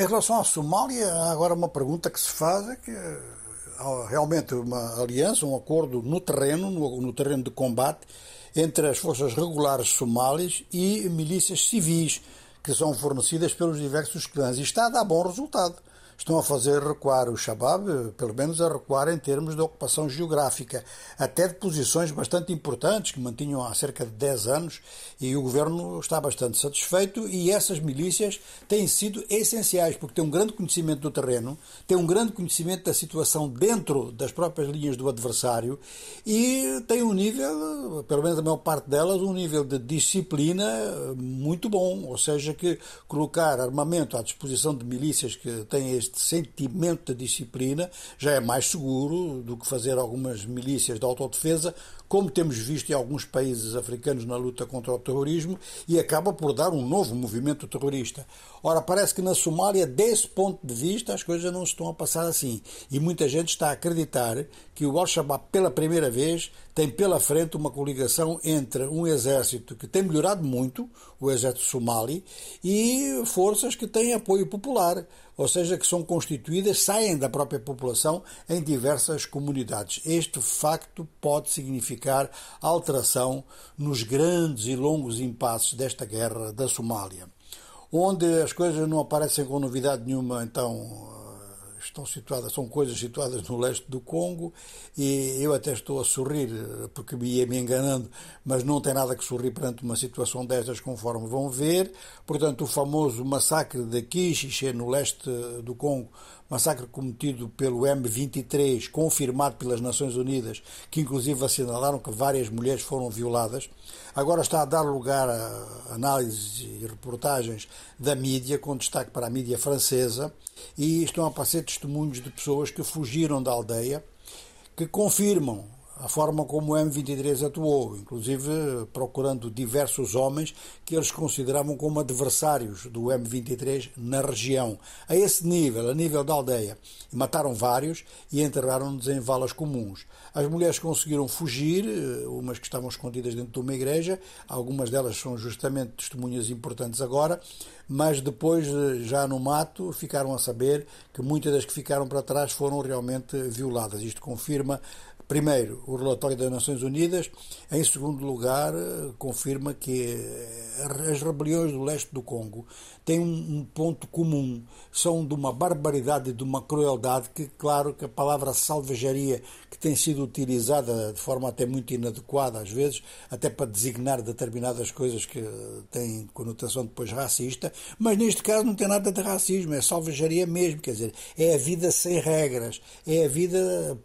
Em relação à Somália, há agora uma pergunta que se faz é que há realmente uma aliança, um acordo no terreno, no, no terreno de combate, entre as forças regulares somalis e milícias civis que são fornecidas pelos diversos clãs. E está a dar bom resultado estão a fazer recuar o Shabab, pelo menos a recuar em termos de ocupação geográfica, até de posições bastante importantes que mantinham há cerca de 10 anos e o governo está bastante satisfeito e essas milícias têm sido essenciais porque têm um grande conhecimento do terreno, têm um grande conhecimento da situação dentro das próprias linhas do adversário e têm um nível, pelo menos a maior parte delas, um nível de disciplina muito bom, ou seja, que colocar armamento à disposição de milícias que têm este este sentimento de disciplina já é mais seguro do que fazer algumas milícias de autodefesa, como temos visto em alguns países africanos na luta contra o terrorismo, e acaba por dar um novo movimento terrorista. Ora, parece que na Somália, desse ponto de vista, as coisas não estão a passar assim. E muita gente está a acreditar que o Al-Shabaab, pela primeira vez, tem pela frente uma coligação entre um exército que tem melhorado muito, o exército somali, e forças que têm apoio popular ou seja, que são constituídas, saem da própria população em diversas comunidades. Este facto pode significar alteração nos grandes e longos impasses desta guerra da Somália, onde as coisas não aparecem com novidade nenhuma, então estão situadas, são coisas situadas no leste do Congo e eu até estou a sorrir porque me ia me enganando, mas não tem nada que sorrir perante uma situação destas, conforme vão ver. Portanto, o famoso massacre de Kichiche no leste do Congo massacre cometido pelo M23, confirmado pelas Nações Unidas, que inclusive assinalaram que várias mulheres foram violadas, agora está a dar lugar a análises e reportagens da mídia, com destaque para a mídia francesa, e estão a aparecer testemunhos de pessoas que fugiram da aldeia, que confirmam a forma como o M23 atuou, inclusive procurando diversos homens que eles consideravam como adversários do M23 na região, a esse nível, a nível da aldeia. Mataram vários e enterraram-nos em valas comuns. As mulheres conseguiram fugir, eh, umas que estavam escondidas dentro de uma igreja, algumas delas são justamente testemunhas importantes agora, mas depois, eh, já no mato, ficaram a saber que muitas das que ficaram para trás foram realmente violadas. Isto confirma Primeiro, o relatório das Nações Unidas. Em segundo lugar, confirma que eh, as rebeliões do leste do Congo têm um ponto comum. São de uma barbaridade e de uma crueldade que, claro, que a palavra salvajaria, que tem sido utilizada de forma até muito inadequada, às vezes, até para designar determinadas coisas que têm conotação depois racista, mas neste caso não tem nada de racismo, é salvajaria mesmo, quer dizer, é a vida sem regras, é a vida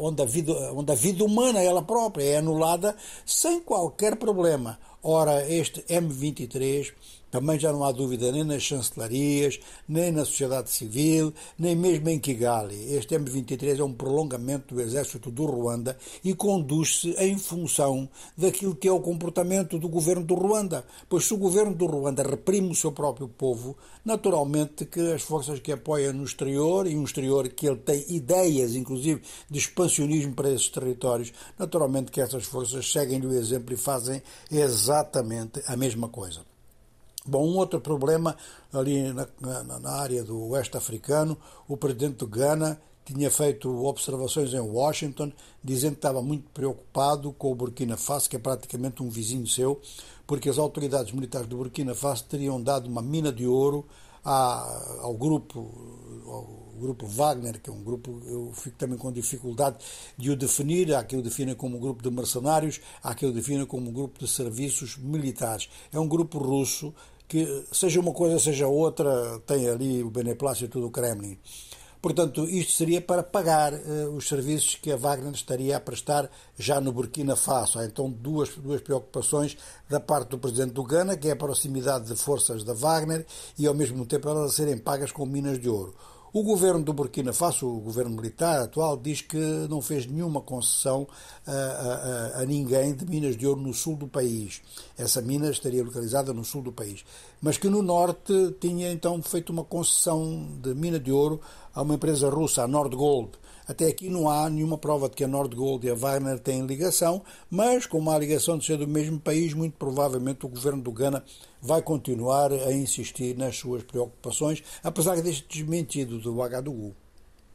onde a vida onde a vida humana, ela própria, é anulada sem qualquer problema. Ora, este M23 também já não há dúvida nem nas chancelarias, nem na sociedade civil, nem mesmo em Kigali. Este M23 é um prolongamento do exército do Ruanda e conduz-se em função daquilo que é o comportamento do governo do Ruanda. Pois se o governo do Ruanda reprime o seu próprio povo, naturalmente que as forças que apoiam no exterior, e um exterior que ele tem ideias, inclusive, de expansionismo para esses territórios, naturalmente que essas forças seguem-lhe o exemplo e fazem exatamente a mesma coisa. Bom, um outro problema ali na, na, na área do oeste africano, o presidente do Ghana tinha feito observações em Washington, dizendo que estava muito preocupado com o Burkina Faso, que é praticamente um vizinho seu, porque as autoridades militares do Burkina Faso teriam dado uma mina de ouro à, ao grupo ao grupo Wagner, que é um grupo, eu fico também com dificuldade de o definir, há quem o defina como um grupo de mercenários, há quem o defina como um grupo de serviços militares. É um grupo russo que, seja uma coisa, seja outra, tem ali o beneplácito do Kremlin. Portanto, isto seria para pagar uh, os serviços que a Wagner estaria a prestar já no Burkina Faso. Há então duas, duas preocupações da parte do presidente do Ghana, que é a proximidade de forças da Wagner e, ao mesmo tempo, elas serem pagas com minas de ouro. O governo do Burkina Faso, o governo militar atual, diz que não fez nenhuma concessão a, a, a, ninguém de minas de ouro no sul do país. Essa mina estaria localizada no sul do país. Mas que no norte tinha então feito uma concessão de mina de ouro a uma empresa russa, a Nordgold. Até aqui não há nenhuma prova de que a Nordgold e a Wagner têm ligação, mas como há ligação de ser do mesmo país, muito provavelmente o governo do Ghana vai continuar a insistir nas suas preocupações, apesar deste desmentido do Ouagadougou.